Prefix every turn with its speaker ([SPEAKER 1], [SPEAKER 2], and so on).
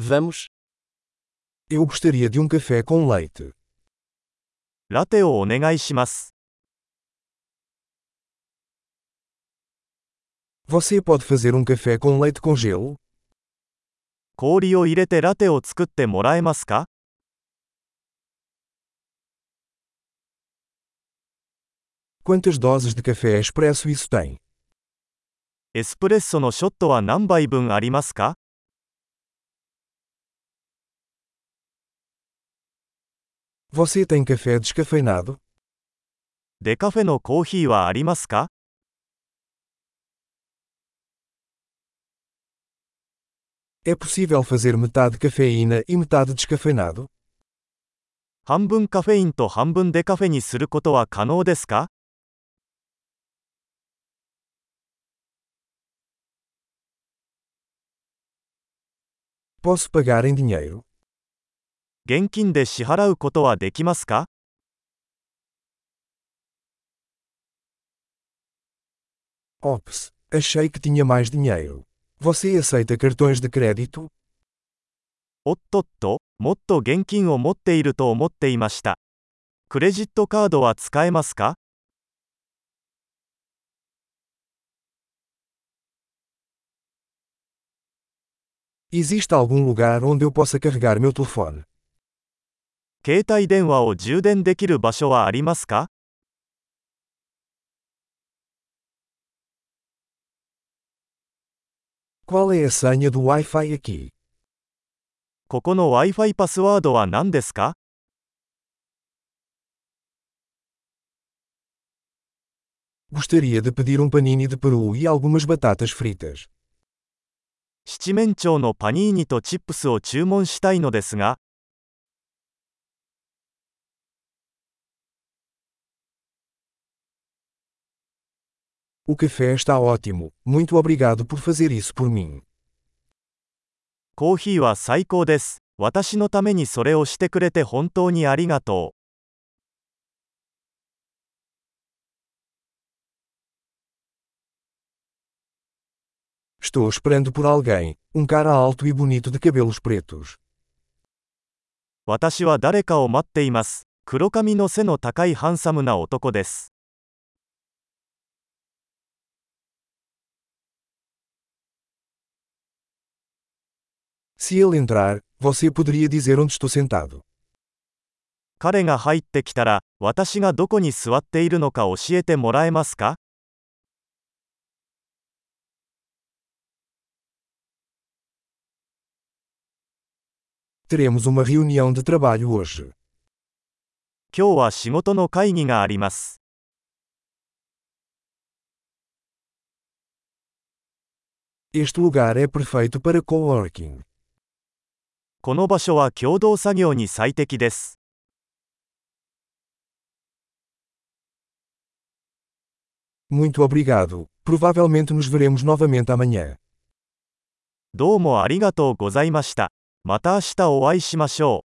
[SPEAKER 1] Vamos.
[SPEAKER 2] Eu gostaria de um café com leite.
[SPEAKER 3] ラテをお願いします。
[SPEAKER 2] Você pode fazer um café com leite com gelo?
[SPEAKER 3] 氷を入れてラテを作ってもらえますか
[SPEAKER 2] Quantas doses de café expresso isso tem?
[SPEAKER 3] エスプレッソのショットは何杯分ありますか
[SPEAKER 2] Você tem café descafeinado?
[SPEAKER 3] デカフェのコーヒーはありますか
[SPEAKER 2] É possível fazer metade cafeína e metade descafeinado?
[SPEAKER 3] 半分カフェインと半分デカフェにすることは可能ですか
[SPEAKER 2] Posso pagar em dinheiro?
[SPEAKER 3] 現金で支払うことはできますか
[SPEAKER 2] Ops, achei que tinha mais dinheiro. Você aceita cartões de crédito?
[SPEAKER 3] おっとっと、もっと現金を持っていると思っていました。クレジットカードは使えますか
[SPEAKER 2] Existe algum lugar onde eu possa carregar meu telefone?
[SPEAKER 3] 携帯電話を充電できる場所はありますか?ここの Wi-Fi パスワードは何ですか
[SPEAKER 2] um e.
[SPEAKER 3] 七面鳥のパニーニとチップスを注文したいのですが、
[SPEAKER 2] O café está ótimo, muito obrigado por fazer isso por mim.
[SPEAKER 3] コーヒーは最高です。私のためにそれをしてくれて本当にありがとう。
[SPEAKER 2] Estou esperando por alguém, um cara alto e bonito de cabelos pretos.
[SPEAKER 3] 私は誰かを待っています。黒髪の背の高いハンサムな男です。
[SPEAKER 2] Se ele entrar, você poderia dizer onde estou sentado.
[SPEAKER 3] 彼が入ってきたら、私がどこに座っているのか教えてもらえますか
[SPEAKER 2] Teremos uma reunião de trabalho hoje.
[SPEAKER 3] 今日は仕事の会議があります。
[SPEAKER 2] Este lugar é perfeito para coworking.
[SPEAKER 3] この場所は共同作業に最適です。
[SPEAKER 2] Muito obrigado. Provavelmente nos veremos novamente amanhã.
[SPEAKER 3] どうもありがとうございました。また明日お会いしましょう。